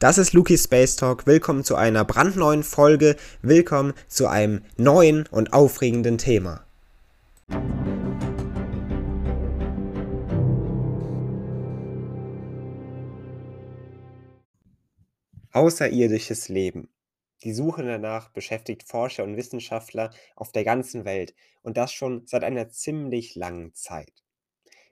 Das ist Luki Space Talk. Willkommen zu einer brandneuen Folge. Willkommen zu einem neuen und aufregenden Thema. Außerirdisches Leben. Die Suche danach beschäftigt Forscher und Wissenschaftler auf der ganzen Welt und das schon seit einer ziemlich langen Zeit.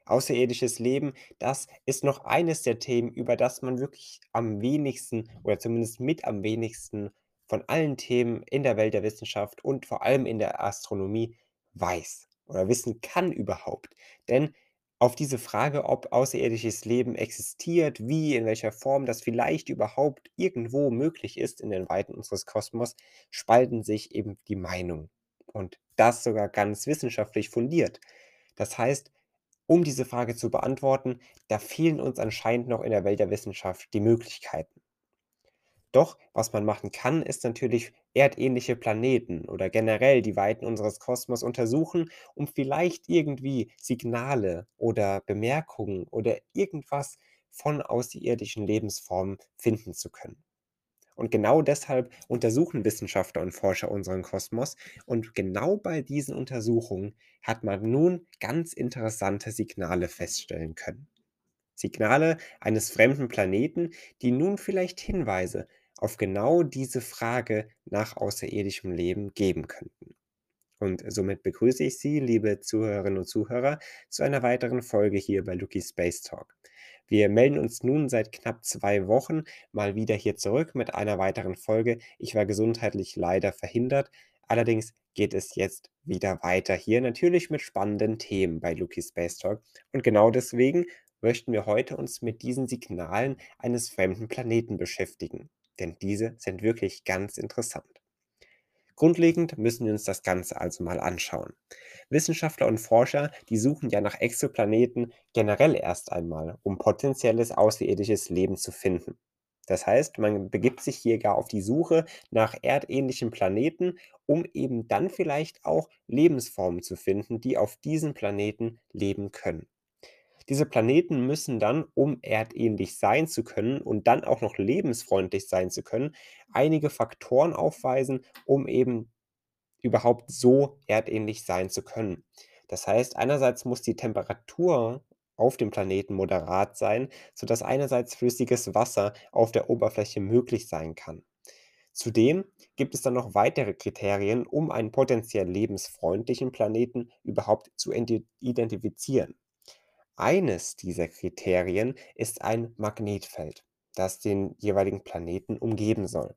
Außerirdisches Leben, das ist noch eines der Themen, über das man wirklich am wenigsten oder zumindest mit am wenigsten von allen Themen in der Welt der Wissenschaft und vor allem in der Astronomie weiß oder wissen kann überhaupt. Denn auf diese Frage, ob außerirdisches Leben existiert, wie, in welcher Form das vielleicht überhaupt irgendwo möglich ist in den Weiten unseres Kosmos, spalten sich eben die Meinungen. Und das sogar ganz wissenschaftlich fundiert. Das heißt, um diese Frage zu beantworten, da fehlen uns anscheinend noch in der Welt der Wissenschaft die Möglichkeiten. Doch, was man machen kann, ist natürlich erdähnliche Planeten oder generell die Weiten unseres Kosmos untersuchen, um vielleicht irgendwie Signale oder Bemerkungen oder irgendwas von außerirdischen Lebensformen finden zu können. Und genau deshalb untersuchen Wissenschaftler und Forscher unseren Kosmos. Und genau bei diesen Untersuchungen hat man nun ganz interessante Signale feststellen können. Signale eines fremden Planeten, die nun vielleicht Hinweise auf genau diese Frage nach außerirdischem Leben geben könnten. Und somit begrüße ich Sie, liebe Zuhörerinnen und Zuhörer, zu einer weiteren Folge hier bei Lucky Space Talk. Wir melden uns nun seit knapp zwei Wochen mal wieder hier zurück mit einer weiteren Folge. Ich war gesundheitlich leider verhindert. Allerdings geht es jetzt wieder weiter hier, natürlich mit spannenden Themen bei Lucky Space Talk. Und genau deswegen möchten wir heute uns mit diesen Signalen eines fremden Planeten beschäftigen. Denn diese sind wirklich ganz interessant. Grundlegend müssen wir uns das Ganze also mal anschauen. Wissenschaftler und Forscher, die suchen ja nach Exoplaneten generell erst einmal, um potenzielles außerirdisches Leben zu finden. Das heißt, man begibt sich hier gar auf die Suche nach erdähnlichen Planeten, um eben dann vielleicht auch Lebensformen zu finden, die auf diesen Planeten leben können. Diese Planeten müssen dann, um erdähnlich sein zu können und dann auch noch lebensfreundlich sein zu können, einige Faktoren aufweisen, um eben überhaupt so erdähnlich sein zu können. Das heißt, einerseits muss die Temperatur auf dem Planeten moderat sein, sodass einerseits flüssiges Wasser auf der Oberfläche möglich sein kann. Zudem gibt es dann noch weitere Kriterien, um einen potenziell lebensfreundlichen Planeten überhaupt zu identifizieren. Eines dieser Kriterien ist ein Magnetfeld, das den jeweiligen Planeten umgeben soll.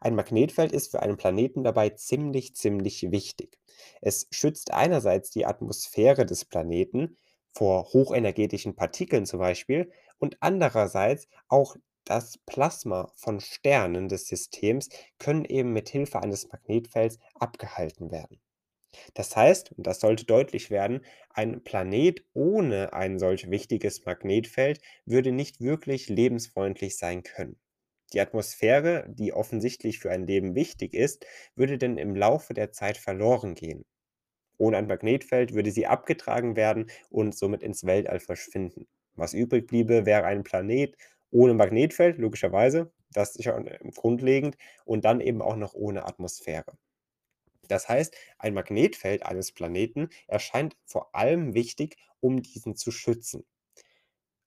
Ein Magnetfeld ist für einen Planeten dabei ziemlich, ziemlich wichtig. Es schützt einerseits die Atmosphäre des Planeten vor hochenergetischen Partikeln zum Beispiel und andererseits auch das Plasma von Sternen des Systems können eben mit Hilfe eines Magnetfelds abgehalten werden. Das heißt, und das sollte deutlich werden, ein Planet ohne ein solch wichtiges Magnetfeld würde nicht wirklich lebensfreundlich sein können. Die Atmosphäre, die offensichtlich für ein Leben wichtig ist, würde denn im Laufe der Zeit verloren gehen. Ohne ein Magnetfeld würde sie abgetragen werden und somit ins Weltall verschwinden. Was übrig bliebe, wäre ein Planet ohne Magnetfeld, logischerweise, das ist ja grundlegend, und dann eben auch noch ohne Atmosphäre. Das heißt, ein Magnetfeld eines Planeten erscheint vor allem wichtig, um diesen zu schützen.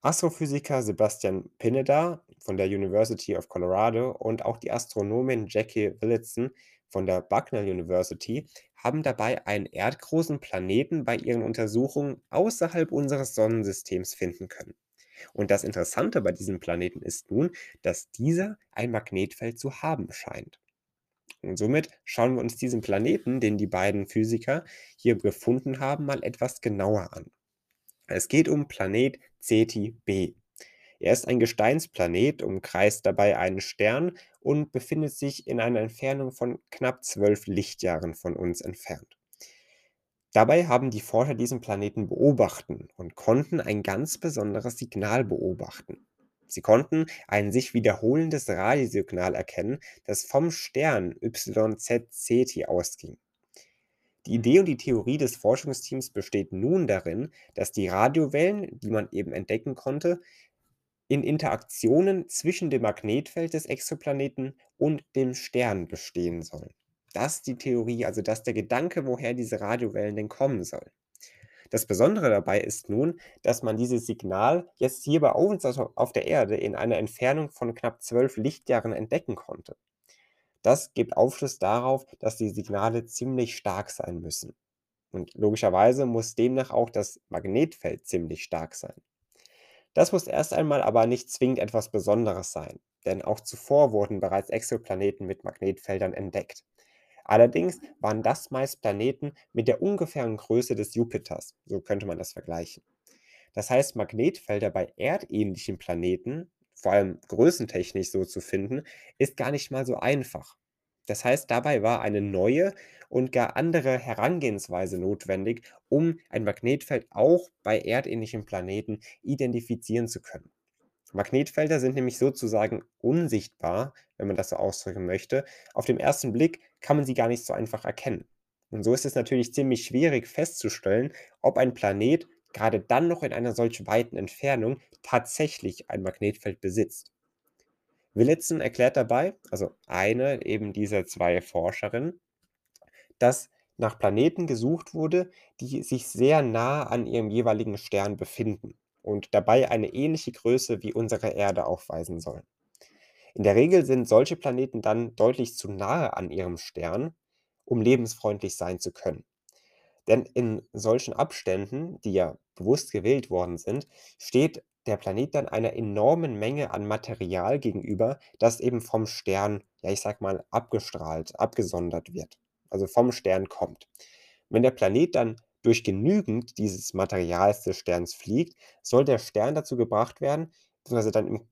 Astrophysiker Sebastian Pineda von der University of Colorado und auch die Astronomin Jackie Willitson von der Bucknell University haben dabei einen erdgroßen Planeten bei ihren Untersuchungen außerhalb unseres Sonnensystems finden können. Und das Interessante bei diesem Planeten ist nun, dass dieser ein Magnetfeld zu haben scheint. Und somit schauen wir uns diesen Planeten, den die beiden Physiker hier gefunden haben, mal etwas genauer an. Es geht um Planet Ceti b. Er ist ein Gesteinsplanet, umkreist dabei einen Stern und befindet sich in einer Entfernung von knapp 12 Lichtjahren von uns entfernt. Dabei haben die Forscher diesen Planeten beobachten und konnten ein ganz besonderes Signal beobachten. Sie konnten ein sich wiederholendes Radiosignal erkennen, das vom Stern YZ Ceti ausging. Die Idee und die Theorie des Forschungsteams besteht nun darin, dass die Radiowellen, die man eben entdecken konnte, in Interaktionen zwischen dem Magnetfeld des Exoplaneten und dem Stern bestehen sollen. Das ist die Theorie, also das ist der Gedanke, woher diese Radiowellen denn kommen sollen. Das Besondere dabei ist nun, dass man dieses Signal jetzt hier bei uns also auf der Erde in einer Entfernung von knapp 12 Lichtjahren entdecken konnte. Das gibt Aufschluss darauf, dass die Signale ziemlich stark sein müssen. Und logischerweise muss demnach auch das Magnetfeld ziemlich stark sein. Das muss erst einmal aber nicht zwingend etwas Besonderes sein, denn auch zuvor wurden bereits Exoplaneten mit Magnetfeldern entdeckt. Allerdings waren das meist Planeten mit der ungefähren Größe des Jupiters, so könnte man das vergleichen. Das heißt, Magnetfelder bei erdähnlichen Planeten, vor allem größentechnisch so zu finden, ist gar nicht mal so einfach. Das heißt, dabei war eine neue und gar andere Herangehensweise notwendig, um ein Magnetfeld auch bei erdähnlichen Planeten identifizieren zu können. Magnetfelder sind nämlich sozusagen unsichtbar, wenn man das so ausdrücken möchte. Auf den ersten Blick kann man sie gar nicht so einfach erkennen. Und so ist es natürlich ziemlich schwierig festzustellen, ob ein Planet gerade dann noch in einer solch weiten Entfernung tatsächlich ein Magnetfeld besitzt. Willitson erklärt dabei, also eine eben dieser zwei Forscherinnen, dass nach Planeten gesucht wurde, die sich sehr nah an ihrem jeweiligen Stern befinden und dabei eine ähnliche Größe wie unsere Erde aufweisen sollen. In der Regel sind solche Planeten dann deutlich zu nahe an ihrem Stern, um lebensfreundlich sein zu können. Denn in solchen Abständen, die ja bewusst gewählt worden sind, steht der Planet dann einer enormen Menge an Material gegenüber, das eben vom Stern, ja, ich sag mal, abgestrahlt, abgesondert wird, also vom Stern kommt. Wenn der Planet dann durch genügend dieses Materials des Sterns fliegt, soll der Stern dazu gebracht werden, beziehungsweise dann im,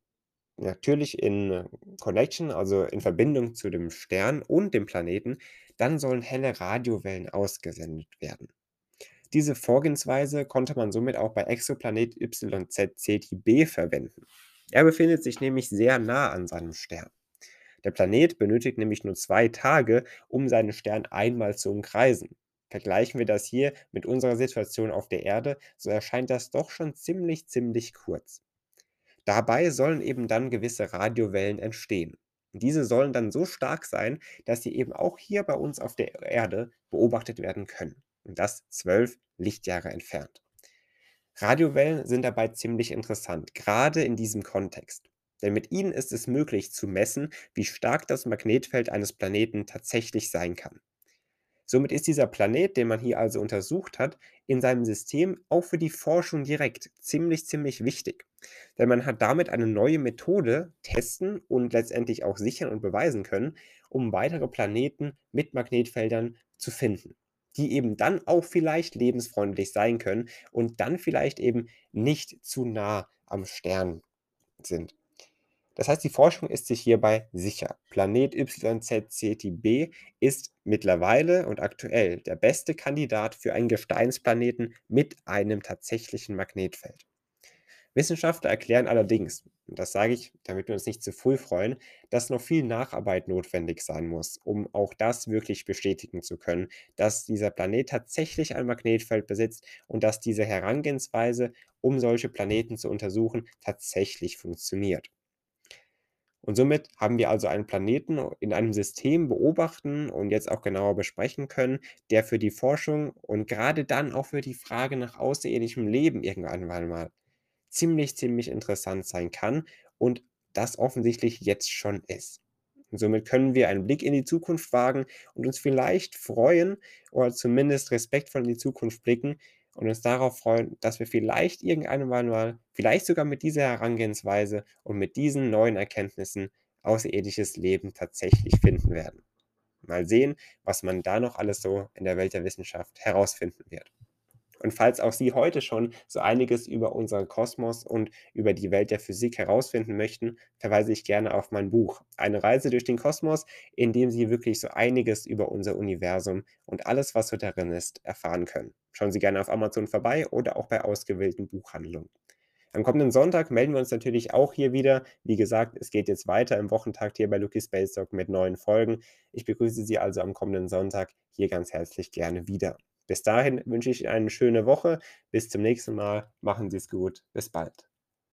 natürlich in Connection, also in Verbindung zu dem Stern und dem Planeten, dann sollen helle Radiowellen ausgesendet werden. Diese Vorgehensweise konnte man somit auch bei Exoplanet YZ-CTB verwenden. Er befindet sich nämlich sehr nah an seinem Stern. Der Planet benötigt nämlich nur zwei Tage, um seinen Stern einmal zu umkreisen. Vergleichen wir das hier mit unserer Situation auf der Erde, so erscheint das doch schon ziemlich, ziemlich kurz. Dabei sollen eben dann gewisse Radiowellen entstehen. Diese sollen dann so stark sein, dass sie eben auch hier bei uns auf der Erde beobachtet werden können. Und das zwölf Lichtjahre entfernt. Radiowellen sind dabei ziemlich interessant, gerade in diesem Kontext. Denn mit ihnen ist es möglich zu messen, wie stark das Magnetfeld eines Planeten tatsächlich sein kann. Somit ist dieser Planet, den man hier also untersucht hat, in seinem System auch für die Forschung direkt ziemlich, ziemlich wichtig. Denn man hat damit eine neue Methode testen und letztendlich auch sichern und beweisen können, um weitere Planeten mit Magnetfeldern zu finden, die eben dann auch vielleicht lebensfreundlich sein können und dann vielleicht eben nicht zu nah am Stern sind. Das heißt, die Forschung ist sich hierbei sicher. Planet YZ-CTB ist mittlerweile und aktuell der beste Kandidat für einen Gesteinsplaneten mit einem tatsächlichen Magnetfeld. Wissenschaftler erklären allerdings, und das sage ich, damit wir uns nicht zu früh freuen, dass noch viel Nacharbeit notwendig sein muss, um auch das wirklich bestätigen zu können, dass dieser Planet tatsächlich ein Magnetfeld besitzt und dass diese Herangehensweise, um solche Planeten zu untersuchen, tatsächlich funktioniert. Und somit haben wir also einen Planeten in einem System beobachten und jetzt auch genauer besprechen können, der für die Forschung und gerade dann auch für die Frage nach außerirdischem Leben irgendwann mal ziemlich, ziemlich interessant sein kann und das offensichtlich jetzt schon ist. Und somit können wir einen Blick in die Zukunft wagen und uns vielleicht freuen oder zumindest respektvoll in die Zukunft blicken, und uns darauf freuen, dass wir vielleicht irgendwann mal, vielleicht sogar mit dieser Herangehensweise und mit diesen neuen Erkenntnissen außerirdisches Leben tatsächlich finden werden. Mal sehen, was man da noch alles so in der Welt der Wissenschaft herausfinden wird. Und falls auch Sie heute schon so einiges über unseren Kosmos und über die Welt der Physik herausfinden möchten, verweise ich gerne auf mein Buch Eine Reise durch den Kosmos, in dem Sie wirklich so einiges über unser Universum und alles, was so darin ist, erfahren können. Schauen Sie gerne auf Amazon vorbei oder auch bei ausgewählten Buchhandlungen. Am kommenden Sonntag melden wir uns natürlich auch hier wieder. Wie gesagt, es geht jetzt weiter im Wochentakt hier bei Lucky Space Talk mit neuen Folgen. Ich begrüße Sie also am kommenden Sonntag hier ganz herzlich gerne wieder. Bis dahin wünsche ich Ihnen eine schöne Woche. Bis zum nächsten Mal. Machen Sie es gut. Bis bald.